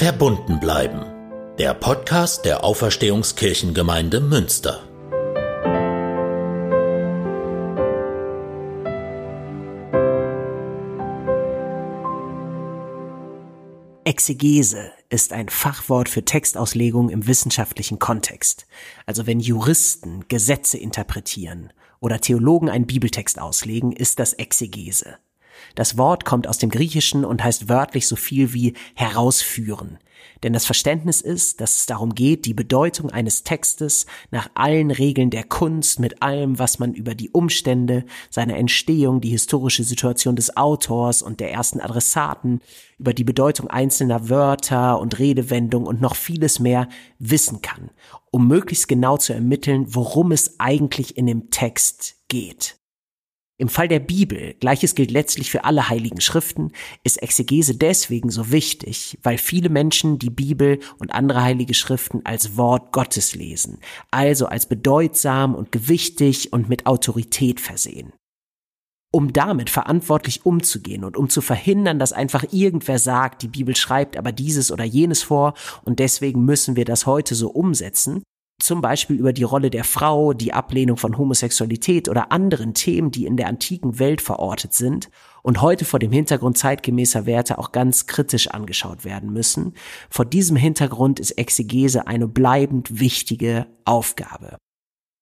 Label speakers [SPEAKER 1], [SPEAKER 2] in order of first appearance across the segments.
[SPEAKER 1] Verbunden bleiben. Der Podcast der Auferstehungskirchengemeinde Münster.
[SPEAKER 2] Exegese ist ein Fachwort für Textauslegung im wissenschaftlichen Kontext. Also wenn Juristen Gesetze interpretieren oder Theologen einen Bibeltext auslegen, ist das Exegese. Das Wort kommt aus dem Griechischen und heißt wörtlich so viel wie herausführen. Denn das Verständnis ist, dass es darum geht, die Bedeutung eines Textes nach allen Regeln der Kunst, mit allem, was man über die Umstände seiner Entstehung, die historische Situation des Autors und der ersten Adressaten, über die Bedeutung einzelner Wörter und Redewendungen und noch vieles mehr wissen kann, um möglichst genau zu ermitteln, worum es eigentlich in dem Text geht. Im Fall der Bibel, gleiches gilt letztlich für alle heiligen Schriften, ist Exegese deswegen so wichtig, weil viele Menschen die Bibel und andere heilige Schriften als Wort Gottes lesen, also als bedeutsam und gewichtig und mit Autorität versehen. Um damit verantwortlich umzugehen und um zu verhindern, dass einfach irgendwer sagt, die Bibel schreibt aber dieses oder jenes vor und deswegen müssen wir das heute so umsetzen, zum Beispiel über die Rolle der Frau, die Ablehnung von Homosexualität oder anderen Themen, die in der antiken Welt verortet sind und heute vor dem Hintergrund zeitgemäßer Werte auch ganz kritisch angeschaut werden müssen. Vor diesem Hintergrund ist Exegese eine bleibend wichtige Aufgabe.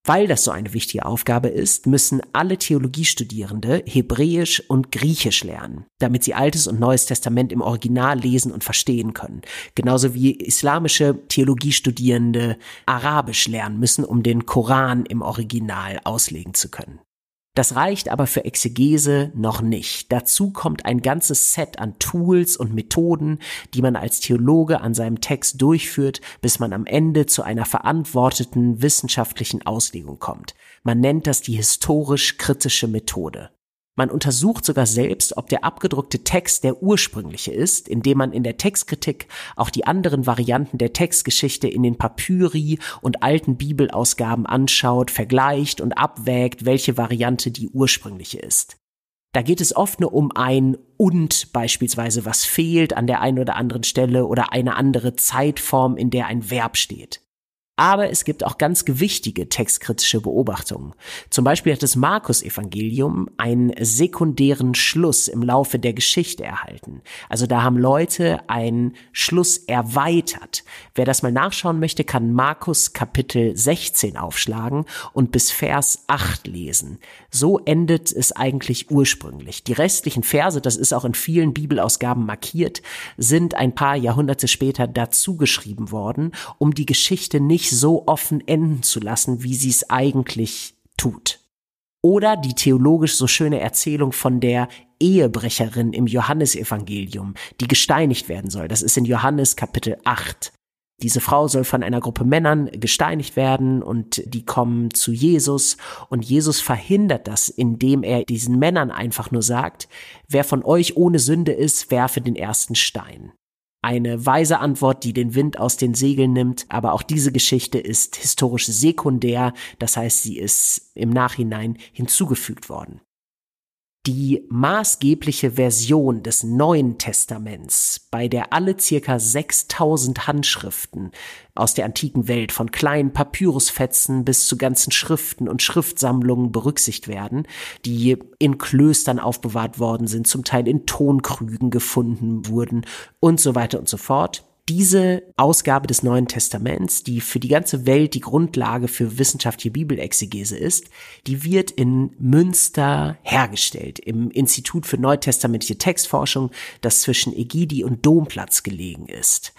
[SPEAKER 2] Weil das so eine wichtige Aufgabe ist, müssen alle Theologiestudierende Hebräisch und Griechisch lernen, damit sie Altes und Neues Testament im Original lesen und verstehen können. Genauso wie islamische Theologiestudierende Arabisch lernen müssen, um den Koran im Original auslegen zu können. Das reicht aber für Exegese noch nicht. Dazu kommt ein ganzes Set an Tools und Methoden, die man als Theologe an seinem Text durchführt, bis man am Ende zu einer verantworteten wissenschaftlichen Auslegung kommt. Man nennt das die historisch-kritische Methode. Man untersucht sogar selbst, ob der abgedruckte Text der ursprüngliche ist, indem man in der Textkritik auch die anderen Varianten der Textgeschichte in den Papyri und alten Bibelausgaben anschaut, vergleicht und abwägt, welche Variante die ursprüngliche ist. Da geht es oft nur um ein und beispielsweise, was fehlt an der einen oder anderen Stelle oder eine andere Zeitform, in der ein Verb steht. Aber es gibt auch ganz gewichtige textkritische Beobachtungen. Zum Beispiel hat das Markus-Evangelium einen sekundären Schluss im Laufe der Geschichte erhalten. Also da haben Leute einen Schluss erweitert. Wer das mal nachschauen möchte, kann Markus Kapitel 16 aufschlagen und bis Vers 8 lesen. So endet es eigentlich ursprünglich. Die restlichen Verse, das ist auch in vielen Bibelausgaben markiert, sind ein paar Jahrhunderte später dazu geschrieben worden, um die Geschichte nicht nicht so offen enden zu lassen, wie sie es eigentlich tut. Oder die theologisch so schöne Erzählung von der Ehebrecherin im Johannesevangelium, die gesteinigt werden soll. Das ist in Johannes Kapitel 8. Diese Frau soll von einer Gruppe Männern gesteinigt werden und die kommen zu Jesus und Jesus verhindert das, indem er diesen Männern einfach nur sagt, wer von euch ohne Sünde ist, werfe den ersten Stein eine weise Antwort, die den Wind aus den Segeln nimmt. Aber auch diese Geschichte ist historisch sekundär. Das heißt, sie ist im Nachhinein hinzugefügt worden die maßgebliche Version des Neuen Testaments, bei der alle circa 6000 Handschriften aus der antiken Welt von kleinen Papyrusfetzen bis zu ganzen Schriften und Schriftsammlungen berücksichtigt werden, die in Klöstern aufbewahrt worden sind, zum Teil in Tonkrügen gefunden wurden und so weiter und so fort diese Ausgabe des Neuen Testaments, die für die ganze Welt die Grundlage für wissenschaftliche Bibelexegese ist, die wird in Münster hergestellt, im Institut für neutestamentliche Textforschung, das zwischen Egidi und Domplatz gelegen ist.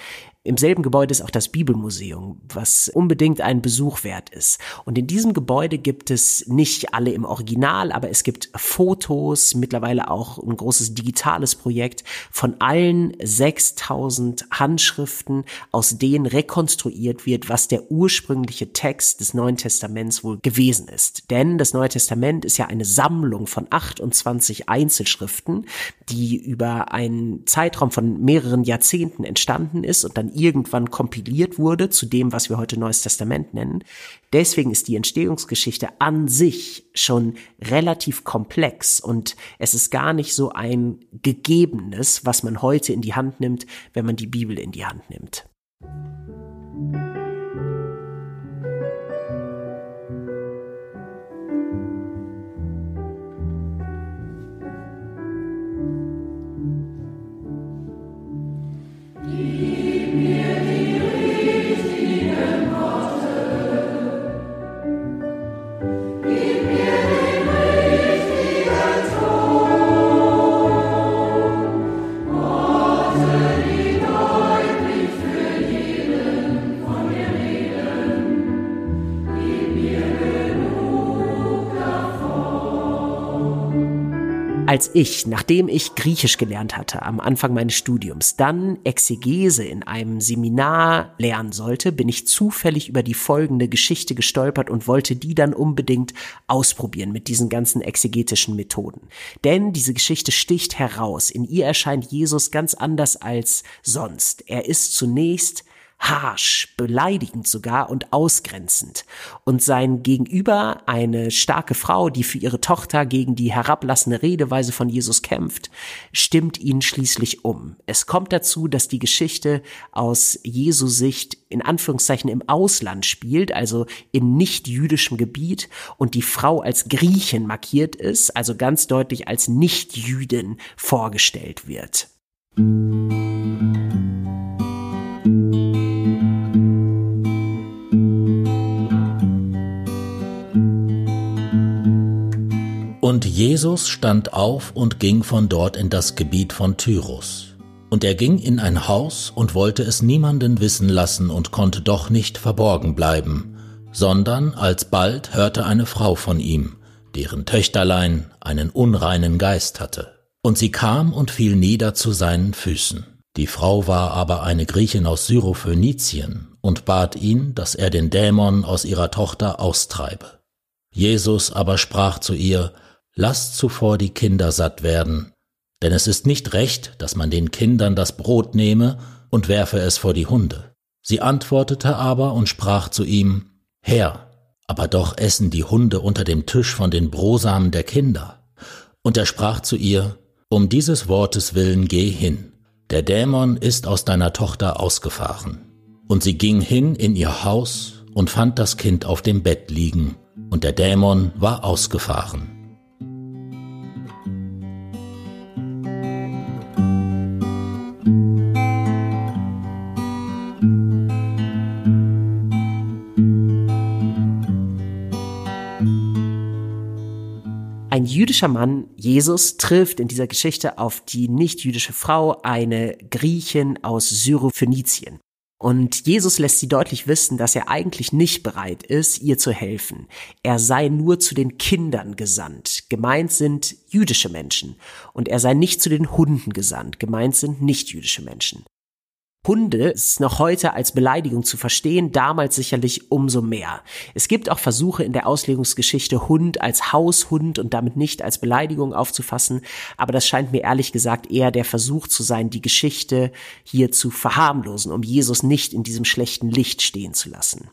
[SPEAKER 2] Im selben Gebäude ist auch das Bibelmuseum, was unbedingt einen Besuch wert ist. Und in diesem Gebäude gibt es nicht alle im Original, aber es gibt Fotos, mittlerweile auch ein großes digitales Projekt von allen 6000 Handschriften, aus denen rekonstruiert wird, was der ursprüngliche Text des Neuen Testaments wohl gewesen ist. Denn das Neue Testament ist ja eine Sammlung von 28 Einzelschriften, die über einen Zeitraum von mehreren Jahrzehnten entstanden ist und dann irgendwann kompiliert wurde zu dem, was wir heute Neues Testament nennen. Deswegen ist die Entstehungsgeschichte an sich schon relativ komplex und es ist gar nicht so ein gegebenes, was man heute in die Hand nimmt, wenn man die Bibel in die Hand nimmt. Als ich, nachdem ich Griechisch gelernt hatte am Anfang meines Studiums, dann Exegese in einem Seminar lernen sollte, bin ich zufällig über die folgende Geschichte gestolpert und wollte die dann unbedingt ausprobieren mit diesen ganzen exegetischen Methoden. Denn diese Geschichte sticht heraus. In ihr erscheint Jesus ganz anders als sonst. Er ist zunächst harsch, beleidigend sogar und ausgrenzend. Und sein Gegenüber, eine starke Frau, die für ihre Tochter gegen die herablassende Redeweise von Jesus kämpft, stimmt ihn schließlich um. Es kommt dazu, dass die Geschichte aus Jesu Sicht in Anführungszeichen im Ausland spielt, also in nicht jüdischem Gebiet und die Frau als Griechin markiert ist, also ganz deutlich als Nicht-Jüdin vorgestellt wird.
[SPEAKER 1] Und Jesus stand auf und ging von dort in das Gebiet von Tyrus. Und er ging in ein Haus und wollte es niemanden wissen lassen und konnte doch nicht verborgen bleiben, sondern alsbald hörte eine Frau von ihm, deren Töchterlein einen unreinen Geist hatte. Und sie kam und fiel nieder zu seinen Füßen. Die Frau war aber eine Griechin aus Syrophönizien und bat ihn, dass er den Dämon aus ihrer Tochter austreibe. Jesus aber sprach zu ihr, Lasst zuvor die Kinder satt werden, denn es ist nicht recht, dass man den Kindern das Brot nehme und werfe es vor die Hunde. Sie antwortete aber und sprach zu ihm, Herr, aber doch essen die Hunde unter dem Tisch von den Brosamen der Kinder. Und er sprach zu ihr, Um dieses Wortes willen geh hin, der Dämon ist aus deiner Tochter ausgefahren. Und sie ging hin in ihr Haus und fand das Kind auf dem Bett liegen, und der Dämon war ausgefahren.
[SPEAKER 2] Jüdischer Mann, Jesus, trifft in dieser Geschichte auf die nicht-jüdische Frau, eine Griechin aus Syrophönizien. Und Jesus lässt sie deutlich wissen, dass er eigentlich nicht bereit ist, ihr zu helfen. Er sei nur zu den Kindern gesandt. Gemeint sind jüdische Menschen. Und er sei nicht zu den Hunden gesandt. Gemeint sind nicht jüdische Menschen. Hunde ist noch heute als Beleidigung zu verstehen, damals sicherlich umso mehr. Es gibt auch Versuche in der Auslegungsgeschichte, Hund als Haushund und damit nicht als Beleidigung aufzufassen, aber das scheint mir ehrlich gesagt eher der Versuch zu sein, die Geschichte hier zu verharmlosen, um Jesus nicht in diesem schlechten Licht stehen zu lassen.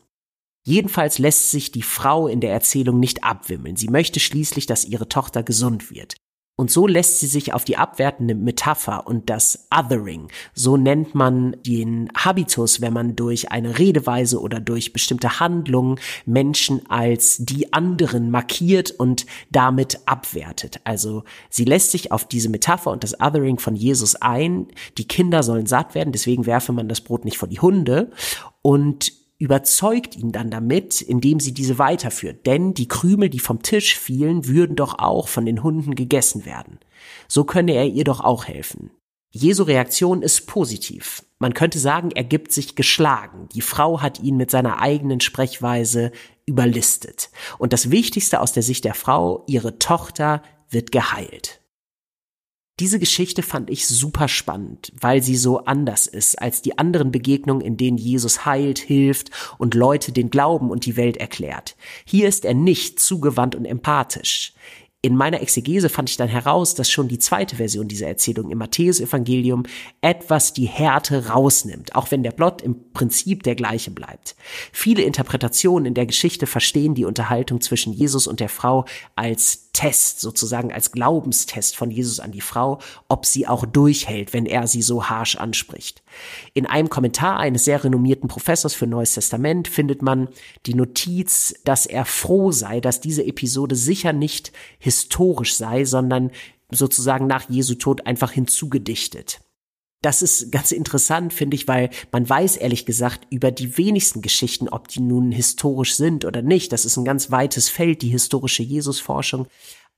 [SPEAKER 2] Jedenfalls lässt sich die Frau in der Erzählung nicht abwimmeln. Sie möchte schließlich, dass ihre Tochter gesund wird. Und so lässt sie sich auf die abwertende Metapher und das Othering, so nennt man den Habitus, wenn man durch eine Redeweise oder durch bestimmte Handlungen Menschen als die anderen markiert und damit abwertet. Also sie lässt sich auf diese Metapher und das Othering von Jesus ein. Die Kinder sollen satt werden, deswegen werfe man das Brot nicht vor die Hunde. Und überzeugt ihn dann damit, indem sie diese weiterführt. Denn die Krümel, die vom Tisch fielen, würden doch auch von den Hunden gegessen werden. So könne er ihr doch auch helfen. Jesu Reaktion ist positiv. Man könnte sagen, er gibt sich geschlagen. Die Frau hat ihn mit seiner eigenen Sprechweise überlistet. Und das Wichtigste aus der Sicht der Frau, ihre Tochter wird geheilt. Diese Geschichte fand ich super spannend, weil sie so anders ist als die anderen Begegnungen, in denen Jesus heilt, hilft und Leute den Glauben und die Welt erklärt. Hier ist er nicht zugewandt und empathisch. In meiner Exegese fand ich dann heraus, dass schon die zweite Version dieser Erzählung im Matthäusevangelium etwas die Härte rausnimmt, auch wenn der Plot im Prinzip der gleiche bleibt. Viele Interpretationen in der Geschichte verstehen die Unterhaltung zwischen Jesus und der Frau als Test, sozusagen als Glaubenstest von Jesus an die Frau, ob sie auch durchhält, wenn er sie so harsch anspricht. In einem Kommentar eines sehr renommierten Professors für Neues Testament findet man die Notiz, dass er froh sei, dass diese Episode sicher nicht historisch sei, sondern sozusagen nach Jesu Tod einfach hinzugedichtet. Das ist ganz interessant, finde ich, weil man weiß ehrlich gesagt über die wenigsten Geschichten, ob die nun historisch sind oder nicht. Das ist ein ganz weites Feld, die historische Jesusforschung.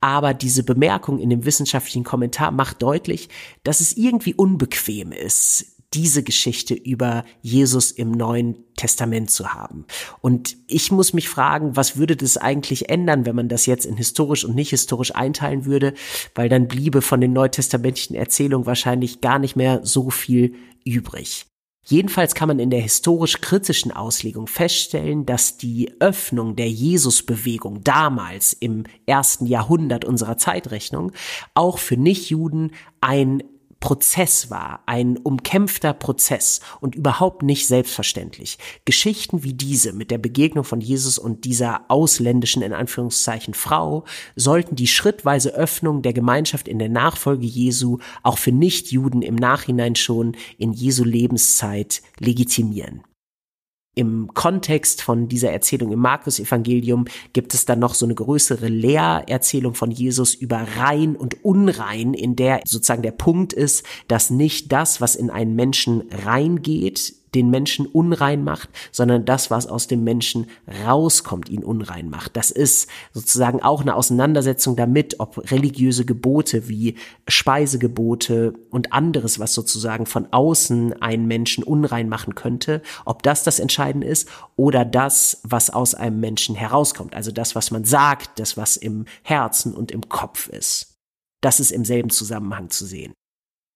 [SPEAKER 2] Aber diese Bemerkung in dem wissenschaftlichen Kommentar macht deutlich, dass es irgendwie unbequem ist, diese Geschichte über Jesus im Neuen Testament zu haben. Und ich muss mich fragen, was würde das eigentlich ändern, wenn man das jetzt in historisch und nicht historisch einteilen würde, weil dann bliebe von den neutestamentlichen Erzählungen wahrscheinlich gar nicht mehr so viel übrig. Jedenfalls kann man in der historisch kritischen Auslegung feststellen, dass die Öffnung der Jesusbewegung damals im ersten Jahrhundert unserer Zeitrechnung auch für Nichtjuden ein Prozess war, ein umkämpfter Prozess und überhaupt nicht selbstverständlich. Geschichten wie diese mit der Begegnung von Jesus und dieser ausländischen in Anführungszeichen Frau sollten die schrittweise Öffnung der Gemeinschaft in der Nachfolge Jesu auch für Nichtjuden im Nachhinein schon in Jesu Lebenszeit legitimieren. Im Kontext von dieser Erzählung im Markus-Evangelium gibt es dann noch so eine größere Lehrerzählung von Jesus über rein und unrein, in der sozusagen der Punkt ist, dass nicht das, was in einen Menschen reingeht, den Menschen unrein macht, sondern das, was aus dem Menschen rauskommt, ihn unrein macht. Das ist sozusagen auch eine Auseinandersetzung damit, ob religiöse Gebote wie Speisegebote und anderes, was sozusagen von außen einen Menschen unrein machen könnte, ob das das Entscheidende ist oder das, was aus einem Menschen herauskommt. Also das, was man sagt, das, was im Herzen und im Kopf ist. Das ist im selben Zusammenhang zu sehen.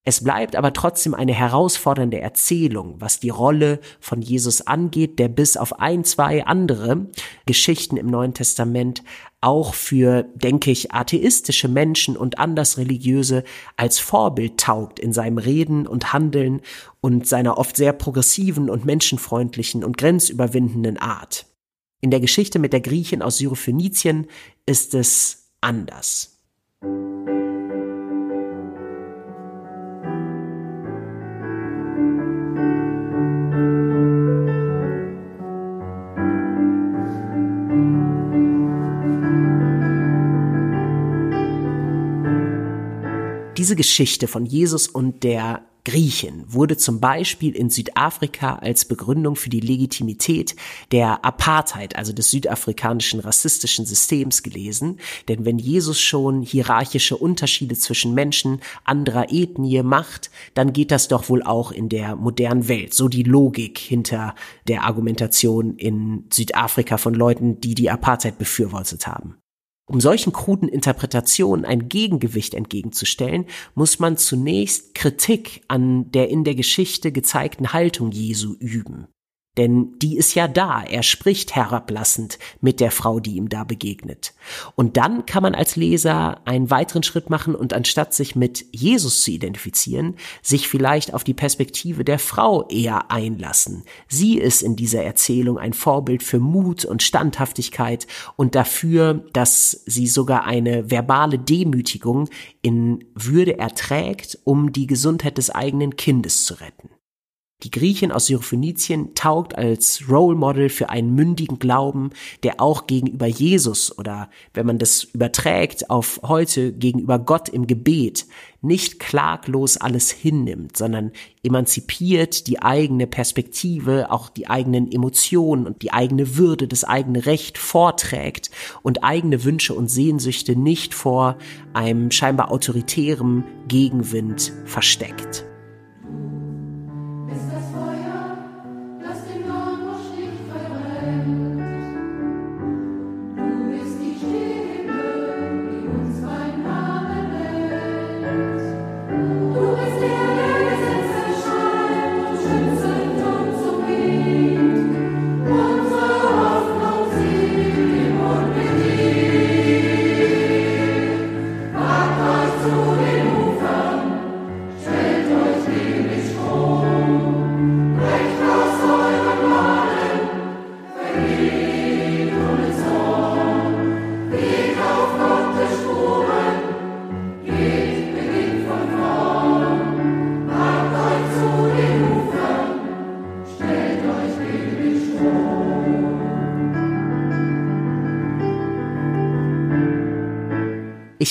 [SPEAKER 2] Es bleibt aber trotzdem eine herausfordernde Erzählung, was die Rolle von Jesus angeht, der bis auf ein, zwei andere Geschichten im Neuen Testament auch für, denke ich, atheistische Menschen und andersreligiöse als Vorbild taugt in seinem Reden und Handeln und seiner oft sehr progressiven und menschenfreundlichen und grenzüberwindenden Art. In der Geschichte mit der Griechin aus Syrophönizien ist es anders. Diese Geschichte von Jesus und der Griechen wurde zum Beispiel in Südafrika als Begründung für die Legitimität der Apartheid, also des südafrikanischen rassistischen Systems gelesen. Denn wenn Jesus schon hierarchische Unterschiede zwischen Menschen anderer Ethnie macht, dann geht das doch wohl auch in der modernen Welt. So die Logik hinter der Argumentation in Südafrika von Leuten, die die Apartheid befürwortet haben. Um solchen kruden Interpretationen ein Gegengewicht entgegenzustellen, muss man zunächst Kritik an der in der Geschichte gezeigten Haltung Jesu üben. Denn die ist ja da. Er spricht herablassend mit der Frau, die ihm da begegnet. Und dann kann man als Leser einen weiteren Schritt machen und anstatt sich mit Jesus zu identifizieren, sich vielleicht auf die Perspektive der Frau eher einlassen. Sie ist in dieser Erzählung ein Vorbild für Mut und Standhaftigkeit und dafür, dass sie sogar eine verbale Demütigung in Würde erträgt, um die Gesundheit des eigenen Kindes zu retten. Die Griechin aus Syrophönizien taugt als Role Model für einen mündigen Glauben, der auch gegenüber Jesus oder wenn man das überträgt auf heute gegenüber Gott im Gebet nicht klaglos alles hinnimmt, sondern emanzipiert die eigene Perspektive, auch die eigenen Emotionen und die eigene Würde, das eigene Recht vorträgt und eigene Wünsche und Sehnsüchte nicht vor einem scheinbar autoritären Gegenwind versteckt.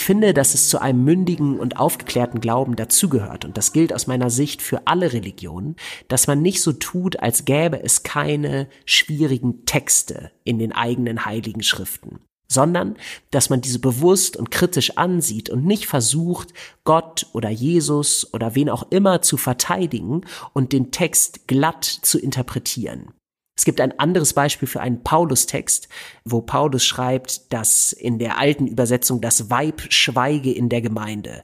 [SPEAKER 2] Ich finde, dass es zu einem mündigen und aufgeklärten Glauben dazugehört, und das gilt aus meiner Sicht für alle Religionen, dass man nicht so tut, als gäbe es keine schwierigen Texte in den eigenen heiligen Schriften sondern dass man diese bewusst und kritisch ansieht und nicht versucht, Gott oder Jesus oder wen auch immer zu verteidigen und den Text glatt zu interpretieren. Es gibt ein anderes Beispiel für einen Paulus-Text, wo Paulus schreibt, dass in der alten Übersetzung das Weib schweige in der Gemeinde.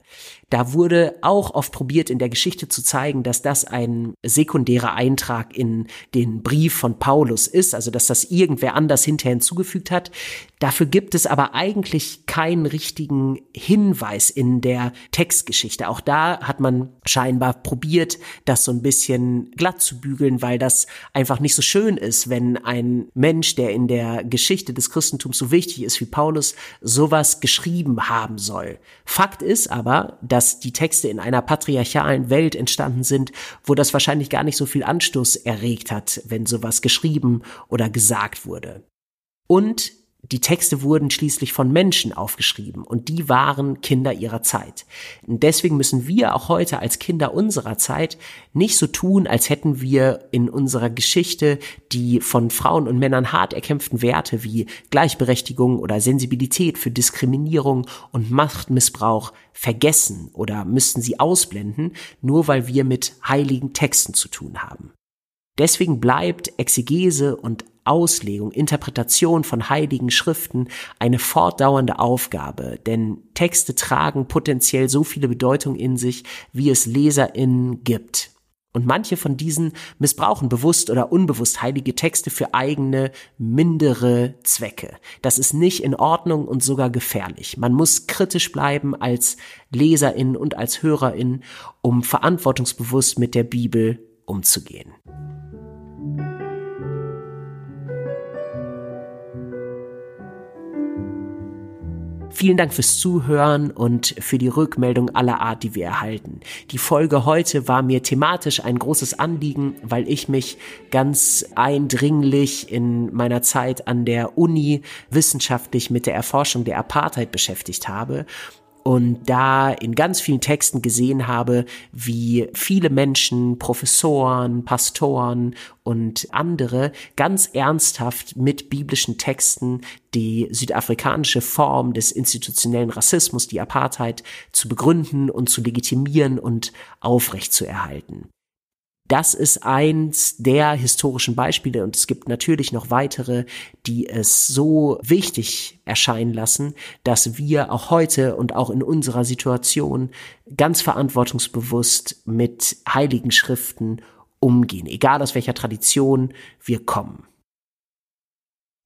[SPEAKER 2] Da wurde auch oft probiert, in der Geschichte zu zeigen, dass das ein sekundärer Eintrag in den Brief von Paulus ist, also dass das irgendwer anders hinterher hinzugefügt hat. Dafür gibt es aber eigentlich keinen richtigen Hinweis in der Textgeschichte. Auch da hat man scheinbar probiert, das so ein bisschen glatt zu bügeln, weil das einfach nicht so schön ist, wenn ein Mensch, der in der Geschichte des Christentums so wichtig ist wie Paulus, sowas geschrieben haben soll. Fakt ist aber, dass dass die Texte in einer patriarchalen Welt entstanden sind, wo das wahrscheinlich gar nicht so viel Anstoß erregt hat, wenn sowas geschrieben oder gesagt wurde. Und die Texte wurden schließlich von Menschen aufgeschrieben und die waren Kinder ihrer Zeit. Und deswegen müssen wir auch heute als Kinder unserer Zeit nicht so tun, als hätten wir in unserer Geschichte die von Frauen und Männern hart erkämpften Werte wie Gleichberechtigung oder Sensibilität für Diskriminierung und Machtmissbrauch vergessen oder müssten sie ausblenden, nur weil wir mit heiligen Texten zu tun haben. Deswegen bleibt Exegese und Auslegung, Interpretation von heiligen Schriften eine fortdauernde Aufgabe, denn Texte tragen potenziell so viele Bedeutungen in sich, wie es LeserInnen gibt. Und manche von diesen missbrauchen bewusst oder unbewusst heilige Texte für eigene, mindere Zwecke. Das ist nicht in Ordnung und sogar gefährlich. Man muss kritisch bleiben als Leserin und als Hörerin, um verantwortungsbewusst mit der Bibel umzugehen. Vielen Dank fürs Zuhören und für die Rückmeldung aller Art, die wir erhalten. Die Folge heute war mir thematisch ein großes Anliegen, weil ich mich ganz eindringlich in meiner Zeit an der Uni wissenschaftlich mit der Erforschung der Apartheid beschäftigt habe und da in ganz vielen Texten gesehen habe, wie viele Menschen, Professoren, Pastoren und andere ganz ernsthaft mit biblischen Texten die südafrikanische Form des institutionellen Rassismus, die Apartheid, zu begründen und zu legitimieren und aufrechtzuerhalten. Das ist eins der historischen Beispiele und es gibt natürlich noch weitere, die es so wichtig erscheinen lassen, dass wir auch heute und auch in unserer Situation ganz verantwortungsbewusst mit heiligen Schriften umgehen, egal aus welcher Tradition wir kommen.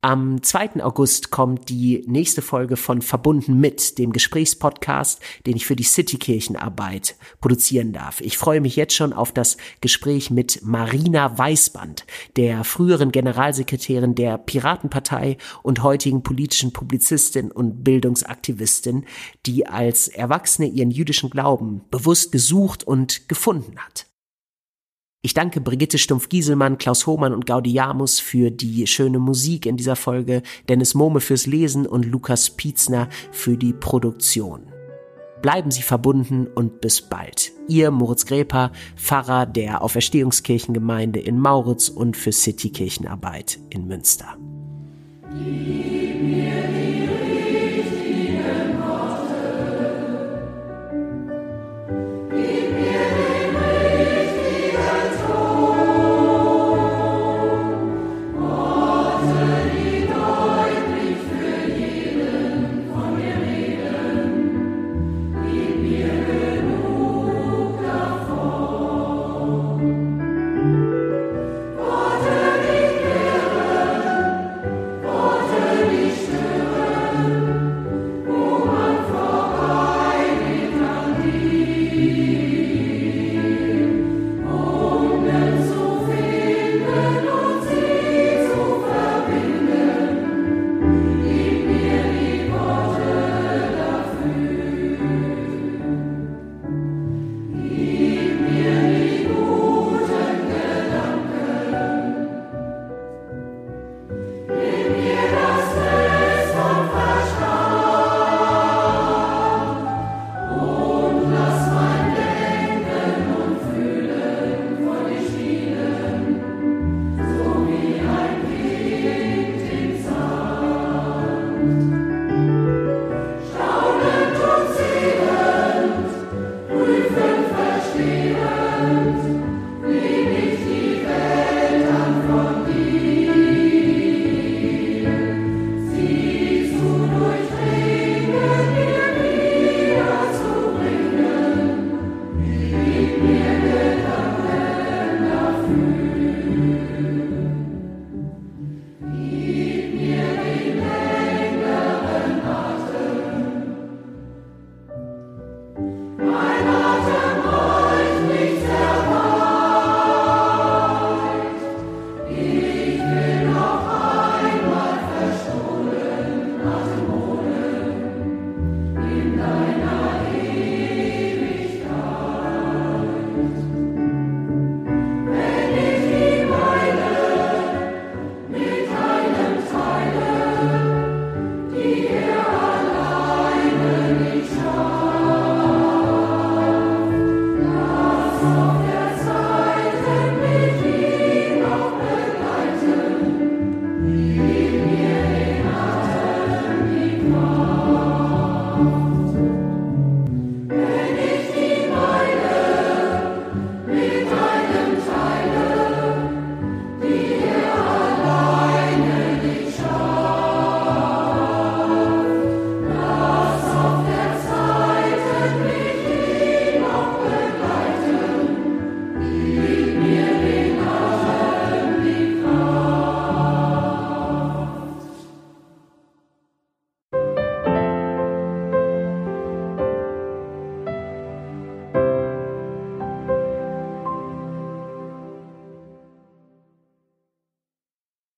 [SPEAKER 2] Am 2. August kommt die nächste Folge von Verbunden mit, dem Gesprächspodcast, den ich für die Citykirchenarbeit produzieren darf. Ich freue mich jetzt schon auf das Gespräch mit Marina Weißband, der früheren Generalsekretärin der Piratenpartei und heutigen politischen Publizistin und Bildungsaktivistin, die als Erwachsene ihren jüdischen Glauben bewusst gesucht und gefunden hat. Ich danke Brigitte Stumpf-Gieselmann, Klaus Hohmann und Gaudiamus für die schöne Musik in dieser Folge, Dennis Mohme fürs Lesen und Lukas Pietzner für die Produktion. Bleiben Sie verbunden und bis bald. Ihr Moritz Gräper, Pfarrer der Auferstehungskirchengemeinde in Mauritz und für Citykirchenarbeit in Münster.